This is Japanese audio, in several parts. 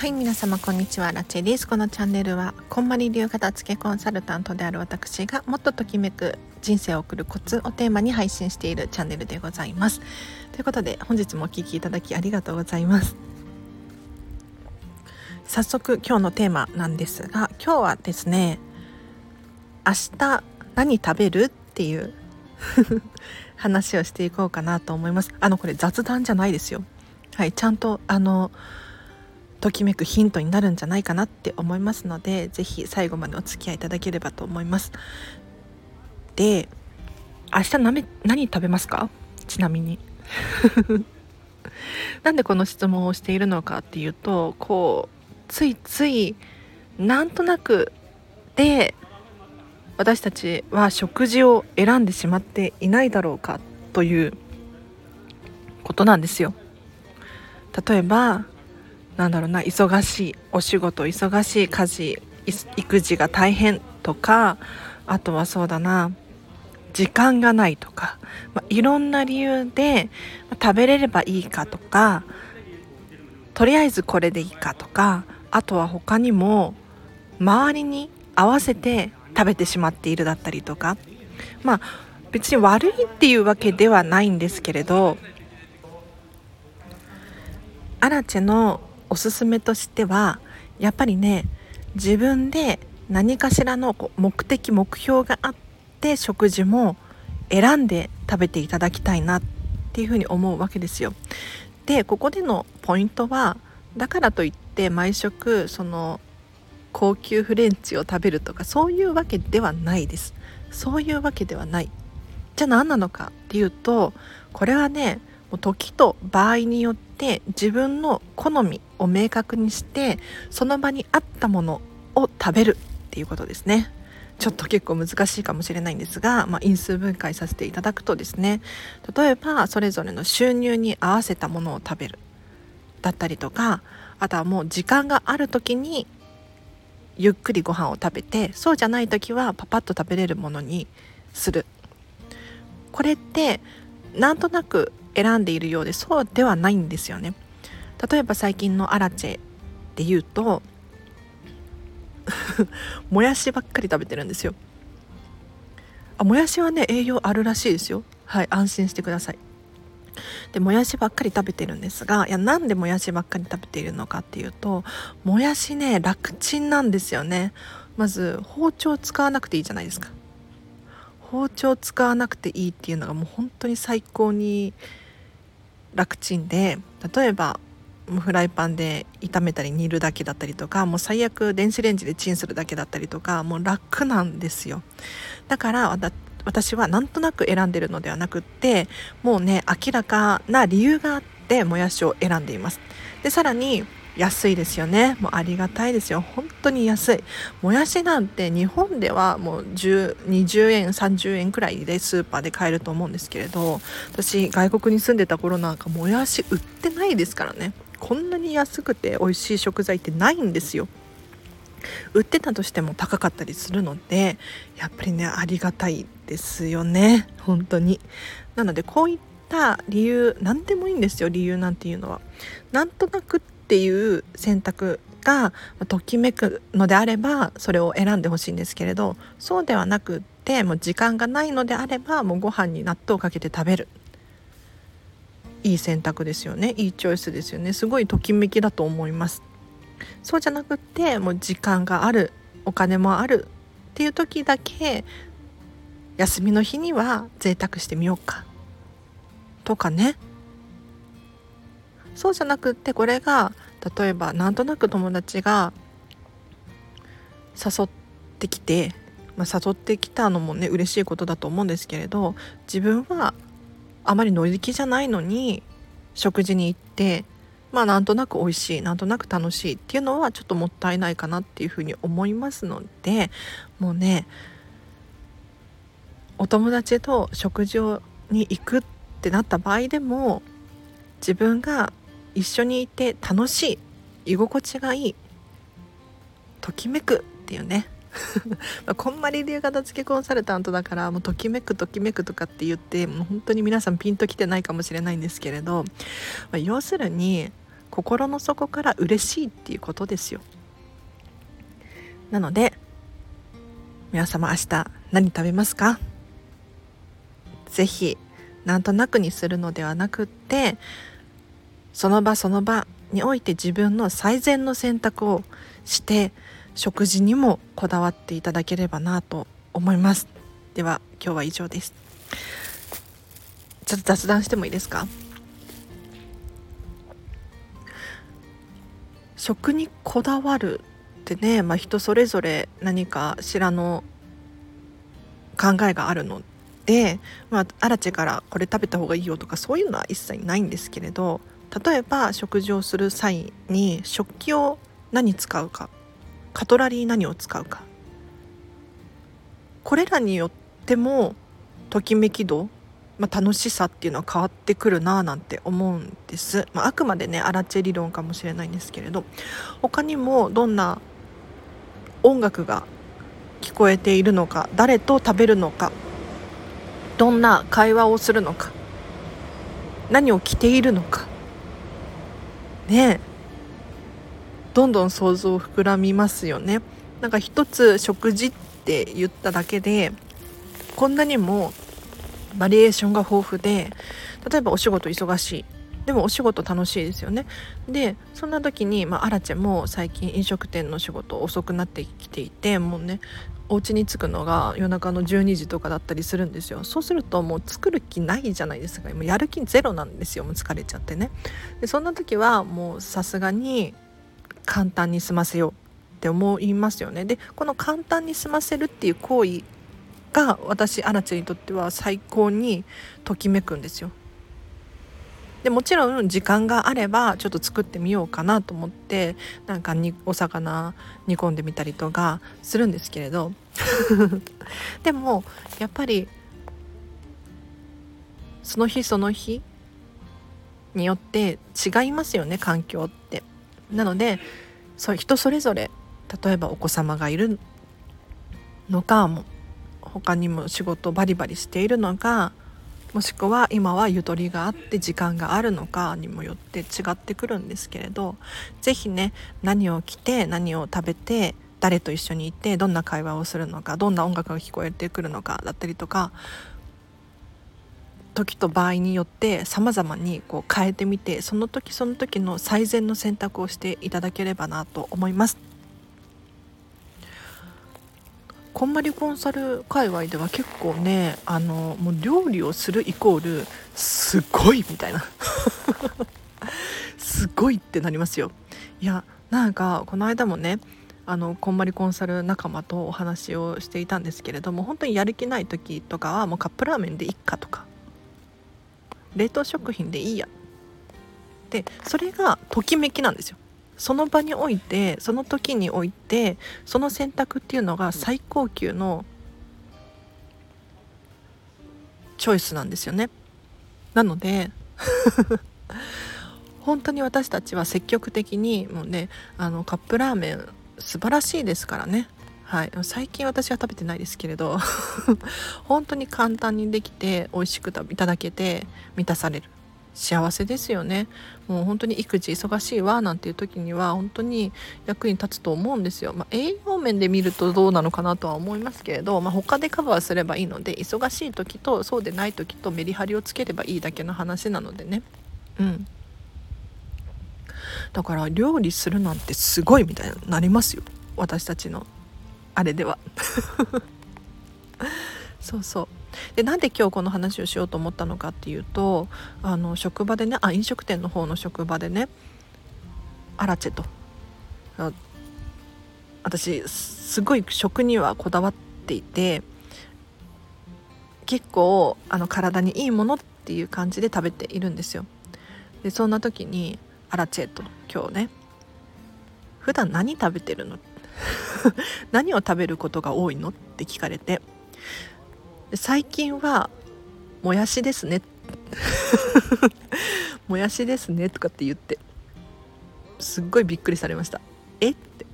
はい皆様こんにちは。ラチェです。このチャンネルはこんまり流片付けコンサルタントである私がもっとときめく人生を送るコツをテーマに配信しているチャンネルでございます。ということで本日もお聴きいただきありがとうございます。早速今日のテーマなんですが今日はですね明日何食べる？っていう 話をしていこうかなと思います。あのこれ雑談じゃないですよ。はいちゃんとあのときめくヒントになるんじゃないかなって思いますので是非最後までお付き合いいただければと思います。で明日何何食べますか？ちなみに。なんでこの質問をしているのかっていうとこうついついなんとなくで私たちは食事を選んでしまっていないだろうかということなんですよ。例えばなんだろうな忙しいお仕事忙しい家事育児が大変とかあとはそうだな時間がないとか、まあ、いろんな理由で、ま、食べれればいいかとかとりあえずこれでいいかとかあとは他にも周りに合わせて食べてしまっているだったりとかまあ別に悪いっていうわけではないんですけれどアラチェのおすすめとしてはやっぱりね自分で何かしらの目的目標があって食事も選んで食べていただきたいなっていうふうに思うわけですよ。でここでのポイントはだからといって毎食その高級フレンチを食べるとかそういうわけではないです。そういうわけではない。じゃあ何なのかっていうとこれはねもう時と場合によって自分の好みを明確にしてその場に合ったものを食べるっていうことですね。ちょっと結構難しいかもしれないんですが、まあ、因数分解させていただくとですね。例えばそれぞれの収入に合わせたものを食べる。だったりとかあとはもう時間がある時にゆっくりご飯を食べてそうじゃない時はパパッと食べれるものにする。これってなんとなく選んでいるようでそうではないんですよね。例えば最近のアラチェで言うと もやしばっかり食べてるんですよ。あもやしはね栄養あるらしいですよ。はい安心してください。でもやしばっかり食べてるんですがいやなんでもやしばっかり食べているのかっていうともやしね楽ちんなんですよね。まず包丁使わなくていいじゃないですか。包丁使わなくていいっていうのがもう本当に最高に楽ちんで例えばフライパンで炒めたり煮るだけだったりとかもう最悪電子レンジでチンするだけだったりとかもう楽なんですよ。だから私はなんとなく選んでるのではなくってもうね明らかな理由があってもやしを選んでいます。でさらに安いですよね。もうありがたいですよ。本当に安い。もやしなんて日本ではもう20円30円くらいでスーパーで買えると思うんですけれど私外国に住んでた頃なんかもやし売ってないですからね。こんなに安くて美味しい食材ってないんですよ。売ってたとしても高かったりするのでやっぱりねありがたいですよね。本当に。なのでこういった理由何でもいいんですよ。理由なんていうのは。なんとなくっていう選択がときめくのであればそれを選んでほしいんですけれどそうではなくってもう時間がないのであればもうご飯に納豆をかけて食べる。いい選択ですよね。いいチョイスですよね。すごいときめきだと思います。そうじゃなくってもう時間があるお金もあるっていう時だけ休みの日には贅沢してみようか。とかね。そうじゃなくってこれが例えばなんとなく友達が誘ってきて、まあ、誘ってきたのもね嬉しいことだと思うんですけれど自分はあまり乗り気じゃないのに食事に行ってまあなんとなく美味しいなんとなく楽しいっていうのはちょっともったいないかなっていうふうに思いますのでもうねお友達と食事をに行くってなった場合でも自分が一緒にいて楽しい居心地がいいときめくっていうね。まあこんまり流片付けコンサルタントだからもうときめくときめくとかって言ってもう本当に皆さんピンときてないかもしれないんですけれど、まあ、要するに心の底から嬉しいっていうことですよ。なので皆様明日何食べますか？ぜひなんとなくにするのではなくってその場その場において自分の最善の選択をして食事にもこだわっていただければなと思います。では今日は以上です。ちょっと雑談してもいいですか？食にこだわるってね、まあ、人それぞれ何かしらの考えがあるので、まあ、アラチェからこれ食べた方がいいよとかそういうのは一切ないんですけれど例えば食事をする際に食器を何使うかカトラリー何を使うか。これらによってもときめき度、まあ、楽しさっていうのは変わってくるなぁなんて思うんです、まあ、あくまでねアラチェ理論かもしれないんですけれど他にもどんな音楽が聞こえているのか誰と食べるのかどんな会話をするのか何を着ているのかね。どんどん想像膨らみますよね。なんか一つ食事って言っただけでこんなにもバリエーションが豊富で例えばお仕事忙しい。でもお仕事楽しいですよね。でそんな時に、まあ、アラチェも最近飲食店の仕事遅くなってきていてもうねお家に着くのが夜中の12時とかだったりするんですよ。そうするともう作る気ないじゃないですか。もうやる気ゼロなんですよ。もう疲れちゃってね。でそんな時はもうさすがに簡単に済ませようって思いますよね。でこの簡単に済ませるっていう行為が私アラチェにとっては最高にときめくんですよ。でもちろん時間があればちょっと作ってみようかなと思ってなんかにお魚煮込んでみたりとかするんですけれど でもやっぱりその日その日によって違いますよね環境って。なのでそう人それぞれ例えばお子様がいるのかも他にも仕事バリバリしているのかもしくは今はゆとりがあって時間があるのかにもよって違ってくるんですけれど是非ね何を着て何を食べて誰と一緒にいてどんな会話をするのかどんな音楽が聞こえてくるのかだったりとか時と場合によって様々にこう変えてみてその時その時の最善の選択をしていただければなと思います。こんまりコンサル界隈では結構ねあのもう料理をするイコールすごいみたいな。すごいってなりますよ。いやなんかこの間もねあのこんまりコンサル仲間とお話をしていたんですけれども本当にやる気ない時とかはもうカップラーメンでいっかとか冷凍食品でいいや。でそれがときめきなんですよ。その場においてその時においてその選択っていうのが最高級のチョイスなんですよね。なので 本当に私たちは積極的にもうねあのカップラーメン素晴らしいですからね。はい、最近私は食べてないですけれど 本当に簡単にできて美味しくいただけて満たされる幸せですよね。もう本当に育児忙しいわなんていう時には本当に役に立つと思うんですよ、まあ、栄養面で見るとどうなのかなとは思いますけれど、まあ、他でカバーすればいいので忙しい時とそうでない時とメリハリをつければいいだけの話なのでね。うん。だから料理するなんてすごいみたいになりますよ。私たちのあれでは。そうそう。でなんで今日この話をしようと思ったのかっていうとあの職場でねあ飲食店の方の職場でねアラチェと。私すごい食にはこだわっていて結構あの体にいいものっていう感じで食べているんですよ。でそんな時にアラチェと今日ね普段何食べてるの？何を食べることが多いの？って聞かれて。最近はもやしですね。もやしですね。とかって言ってすっごいびっくりされました。えって。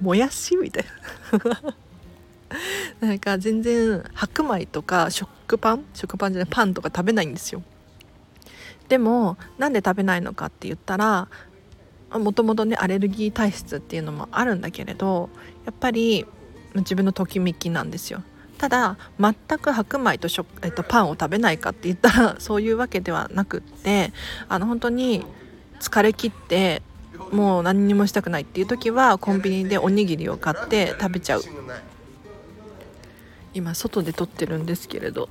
もやしみたいな。なんか全然白米とか食パン？食パンじゃないパンとか食べないんですよ。でもなんで食べないのかって言ったらもともとねアレルギー体質っていうのもあるんだけれどやっぱり自分のときめきなんですよ。ただ全く白米と食、えっと、パンを食べないかって言ったら そういうわけではなくってあの本当に疲れ切ってもう何にもしたくないっていう時はコンビニでおにぎりを買って食べちゃう。今外で撮ってるんですけれど。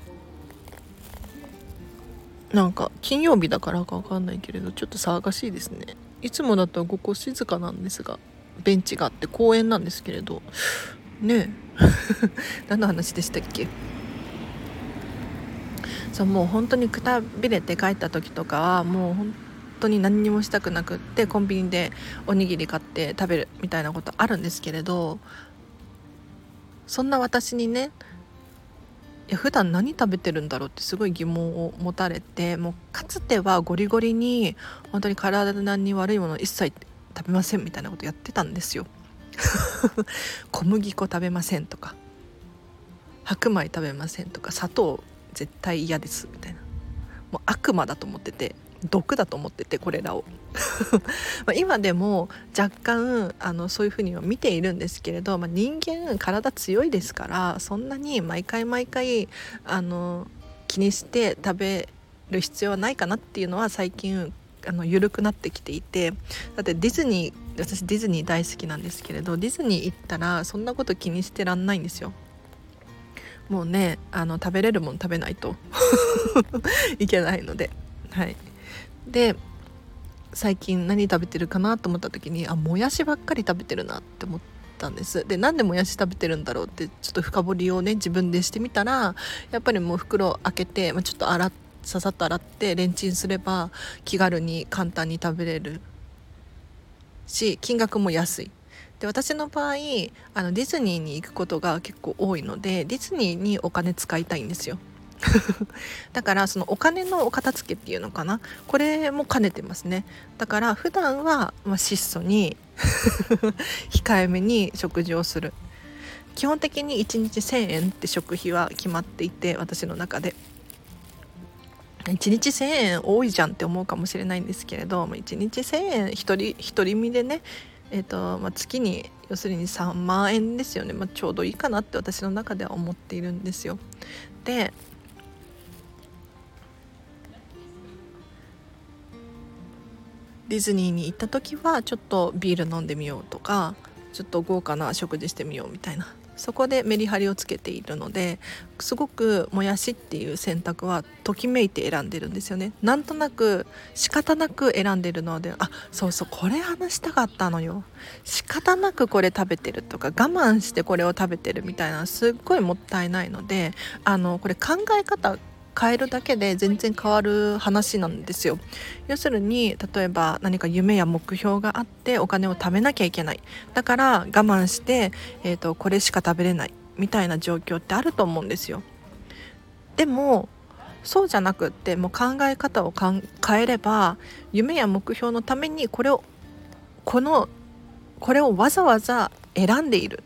なんか金曜日だからか分かんないけれどちょっと騒がしいですね。いつもだとここ静かなんですがベンチがあって公園なんですけれど。ねえ。何の話でしたっけ？そうもう本当にくたびれて帰った時とかはもう本当に何にもしたくなくってコンビニでおにぎり買って食べるみたいなことあるんですけれどそんな私にねいや普段何食べてるんだろうってすごい疑問を持たれてもうかつてはゴリゴリに本当に体に悪いもの一切食べませんみたいなことやってたんですよ。小麦粉食べませんとか白米食べませんとか砂糖絶対嫌ですみたいな。もう悪魔だと思ってて毒だと思っててこれらを。ま今でも若干あのそういうふうには見ているんですけれど、まあ、人間体強いですからそんなに毎回毎回あの気にして食べる必要はないかなっていうのは最近あの緩くなってきていてだってディズニー私ディズニー大好きなんですけれどディズニー行ったらそんなこと気にしてらんないんですよ。もうねあの食べれるもん食べないと。いけないので。はい。で最近何食べてるかなと思った時にあもやしばっかり食べてるなって思ったんです。でなんでもやし食べてるんだろうってちょっと深掘りをね自分でしてみたらやっぱりもう袋開けて、まあ、ちょっと洗ささっと洗ってレンチンすれば気軽に簡単に食べれるし金額も安い。で私の場合あのディズニーに行くことが結構多いのでディズニーにお金使いたいんですよ。だからそのお金のお片付けっていうのかな。これも兼ねてますね。だから普段はま質素に 控えめに食事をする。基本的に1日1000円って食費は決まっていて私の中で。1日1000円多いじゃんって思うかもしれないんですけれど1日1000円1人1人身でねえーとまあ、月に要するに3万円ですよね、まあ、ちょうどいいかなって私の中では思っているんですよ。でディズニーに行った時はちょっとビール飲んでみようとかちょっと豪華な食事してみようみたいな。そこでメリハリをつけているのですごくもやしっていう選択はときめいて選んでるんですよね。なんとなく仕方なく選んでるのであそうそうこれ話したかったのよ。仕方なくこれ食べてるとか我慢してこれを食べてるみたいなすっごいもったいないのであのこれ考え方変えるだけで全然変わる話なんですよ。要するに例えば何か夢や目標があってお金を貯めなきゃいけない。だから我慢して、えーと、これしか食べれない。みたいな状況ってあると思うんですよ。でもそうじゃなくってもう考え方を変えれば夢や目標のためにこれをこのこれをわざわざ選んでいる。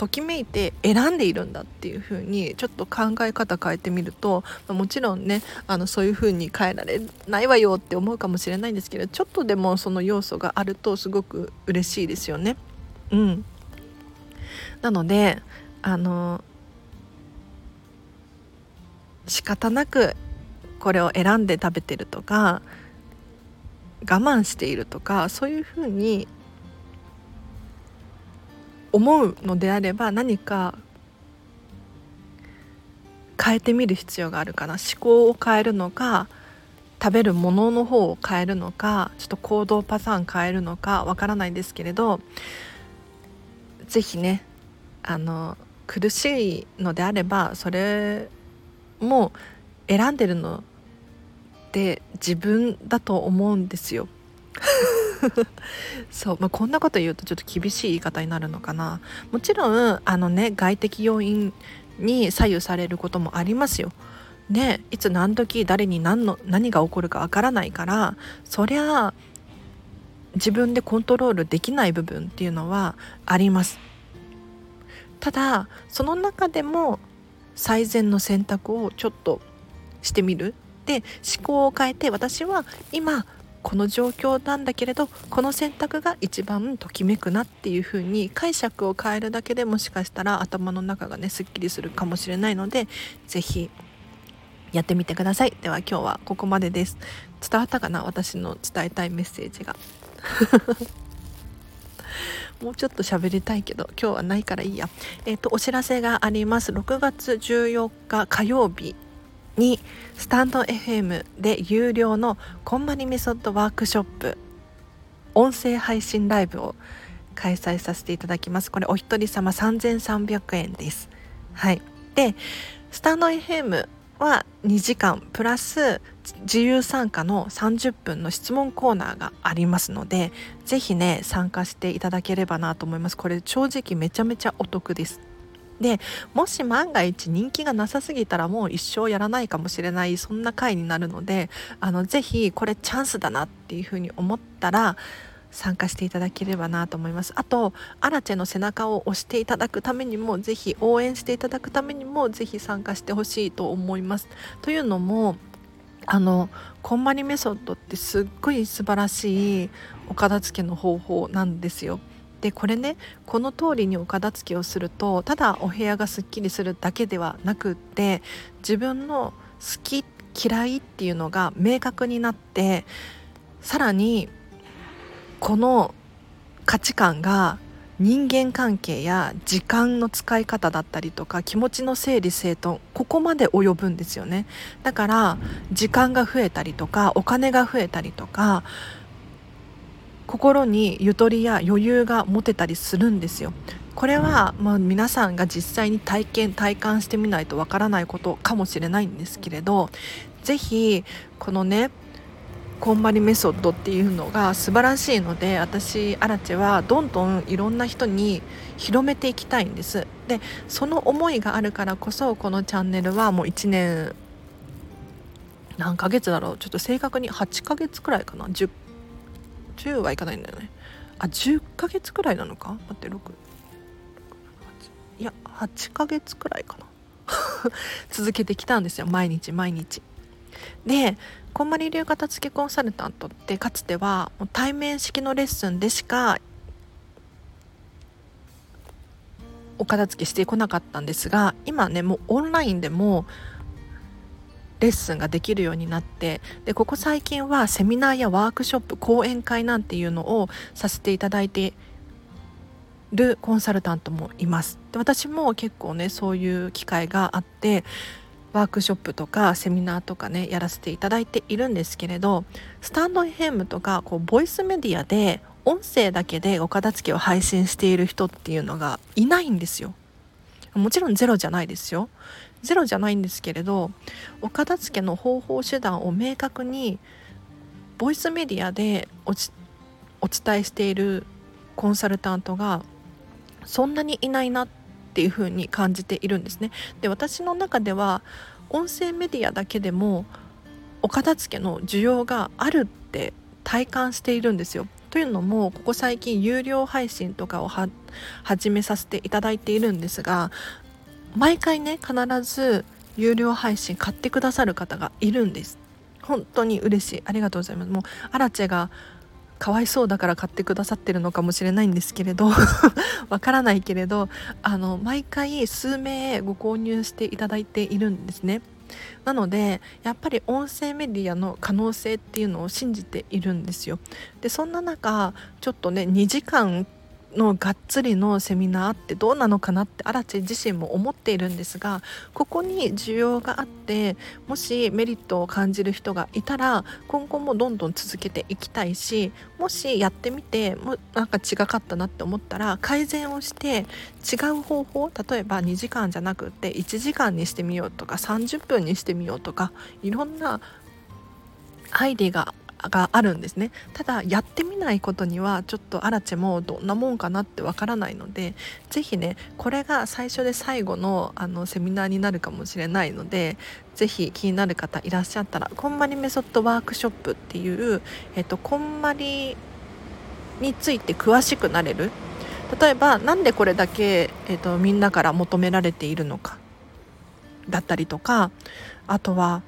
ときめいて選んでいるんだっていう風にちょっと考え方変えてみるともちろんねあのそういう風に変えられないわよって思うかもしれないんですけどちょっとでもその要素があるとすごく嬉しいですよね。うん、なのであの仕方なくこれを選んで食べてるとか我慢しているとかそういうふうに思うのであれば何か変えてみる必要があるかな思考を変えるのか食べるものの方を変えるのかちょっと行動パターン変えるのかわからないんですけれど是非ねあの苦しいのであればそれも選んでるのって自分だと思うんですよ。そう、まあ、こんなこと言うとちょっと厳しい言い方になるのかな。もちろんあのね外的要因に左右されることもありますよ。ねいつ何時誰に何の何が起こるかわからないからそりゃ自分でコントロールできない部分っていうのはあります。ただその中でも最善の選択をちょっとしてみる。で思考を変えて私は今この状況なんだけれどこの選択が一番ときめくなっていう風に解釈を変えるだけでもしかしたら頭の中がねすっきりするかもしれないので是非やってみてください。では今日はここまでです。伝わったかな？私の伝えたいメッセージが。もうちょっと喋りたいけど今日はないからいいや。えっ、ー、とお知らせがあります。6月14日火曜日。にスタンド FM で有料のこんまりメソッドワークショップ音声配信ライブを開催させていただきます。これお一人様3300円です。はい。でスタンド FM は2時間プラス自由参加の30分の質問コーナーがありますので是非ね参加していただければなと思います。これ正直めちゃめちゃお得です。でもし万が一人気がなさすぎたらもう一生やらないかもしれないそんな回になるのであのぜひこれチャンスだなっていうふうに思ったら参加していただければなと思います。あとアラチェの背中を押していただくためにもぜひ応援していただくためにもぜひ参加してほしいと思います。というのもあのこんまりメソッドってすっごい素晴らしいお片付けの方法なんですよ。でこれねこの通りにお片付けをするとただお部屋がすっきりするだけではなくって自分の好き嫌いっていうのが明確になってさらにこの価値観が人間関係や時間の使い方だったりとか気持ちの整理整頓ここまで及ぶんですよね。だから時間が増えたりとかお金が増えたりとか心にゆとりや余裕が持てたりするんですよ。これはまあ皆さんが実際に体験体感してみないとわからないことかもしれないんですけれど是非このねこんまりメソッドっていうのが素晴らしいので私アラチェはどんどんいろんな人に広めていきたいんです。でその思いがあるからこそこのチャンネルはもう1年何ヶ月だろうちょっと正確に8ヶ月くらいかな 10, 10はいかないんだよね。あ10ヶ月くらいなのか？待って6いや8ヶ月くらいかな。続けてきたんですよ。毎日毎日。でこんまり流片付けコンサルタントってかつては対面式のレッスンでしかお片付けしてこなかったんですが今ねもうオンラインでもレッスンができるようになってでここ最近はセミナーやワークショップ講演会なんていうのをさせていただいてるコンサルタントもいます。で私も結構ねそういう機会があってワークショップとかセミナーとかねやらせていただいているんですけれどスタンド FM とかこうボイスメディアで音声だけでお片付けを配信している人っていうのがいないんですよ。もちろんゼロじゃないですよ。ゼロじゃないんですけれどお片付けの方法手段を明確にボイスメディアでお伝えしているコンサルタントがそんなにいないなってっていうに感じているんですね。で私の中では音声メディアだけでもお片付けの需要があるって体感しているんですよ。というのもここ最近有料配信とかを始めさせていただいているんですが毎回ね必ず有料配信買ってくださる方がいるんです。本当に嬉しいありがとうございますもうアラチェがかわいそうだから買ってくださってるのかもしれないんですけれど わからないけれどあの毎回数名ご購入していただいているんですね。なのでやっぱり音声メディアの可能性っていうのを信じているんですよ。でそんな中ちょっとね2時間のがっつりのセミナーってどうなのかなってアラチェ自身も思っているんですがここに需要があってもしメリットを感じる人がいたら今後もどんどん続けていきたいしもしやってみてもなんか違かったなって思ったら改善をして違う方法例えば2時間じゃなくて1時間にしてみようとか30分にしてみようとかいろんなアイデアががあるんですね。ただやってみないことにはちょっとアラチェもどんなもんかなってわからないので是非ねこれが最初で最後のあのセミナーになるかもしれないので是非気になる方いらっしゃったらこんまりメソッドワークショップっていう、えっと、こんまりについて詳しくなれる。例えば何でこれだけ、えっと、みんなから求められているのかだったりとかあとは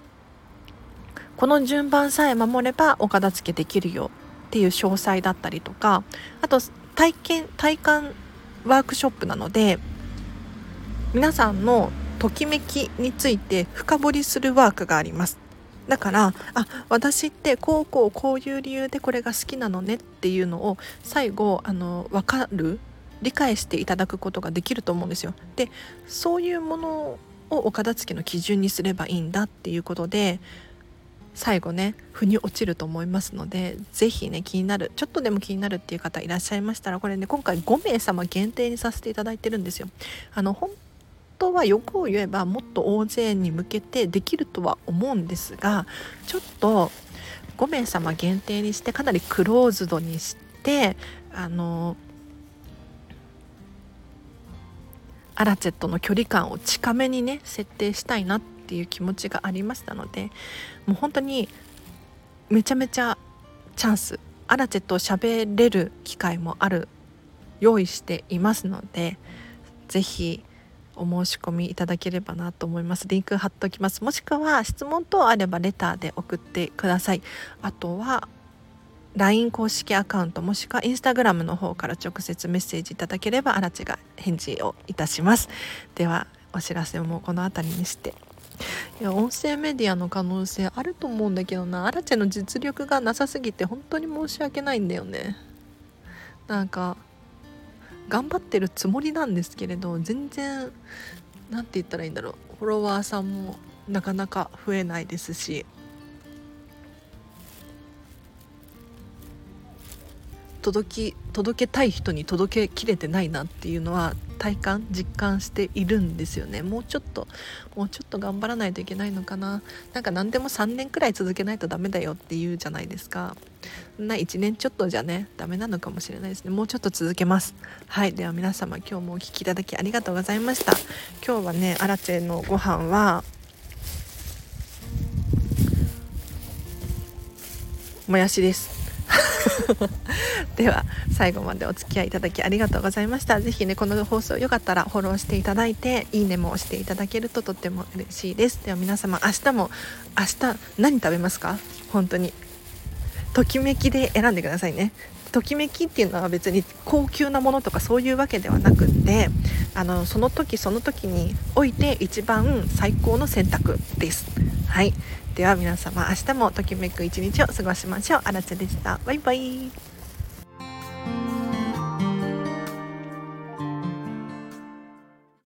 この順番さえ守ればお片付けできるよっていう詳細だったりとかあと体験体感ワークショップなので皆さんのときめきについて深掘りするワークがありますだからあ私ってこうこうこういう理由でこれが好きなのねっていうのを最後あの分かる？理解していただくことができると思うんですよ。でそういうものをお片付けの基準にすればいいんだっていうことで最後ね腑に落ちると思いますので是非ね気になるちょっとでも気になるっていう方いらっしゃいましたらこれね今回5名様限定にさせていただいてるんですよ。あの本当は欲を言えばもっと大勢に向けてできるとは思うんですがちょっと5名様限定にしてかなりクローズドにしてあのアラチェットの距離感を近めにね設定したいなっていう気持ちがありましたのでもう本当にめちゃめちゃチャンスアラチェットを喋れる機会もある用意していますので是非お申し込みいただければなと思います。リンク貼っておきます。もしくは質問等あればレターで送ってください。あとは LINE 公式アカウントもしくは Instagram の方から直接メッセージいただければあらちが返事をいたします。ではお知らせもこの辺りにして。いや音声メディアの可能性あると思うんだけどな。アラチェの実力がなさすぎて本当に申し訳ないんだよね。なんか頑張ってるつもりなんですけれど全然何て言ったらいいんだろう。フォロワーさんもなかなか増えないですし。届き届けたい人に届けきれてないなっていうのは体感実感しているんですよね。もうちょっともうちょっと頑張らないといけないのかな。なんか何でも3年くらい続けないとダメだよっていうじゃないですか。な1年ちょっとじゃねダメなのかもしれないですね。もうちょっと続けます。はい。では皆様今日もお聴きいただきありがとうございました。今日はねアラチェのご飯はもやしです。では最後までお付き合いいただきありがとうございました。是非ねこの放送よかったらフォローしていただいていいねも押していただけるととっても嬉しいです。では皆様明日も明日何食べますか？本当に。ときめきで選んでくださいね。ときめきっていうのは別に高級なものとかそういうわけではなくってあのその時その時において一番最高の選択です。はい。では皆様明日もときめく一日を過ごしましょう。あらでした。バイバイ。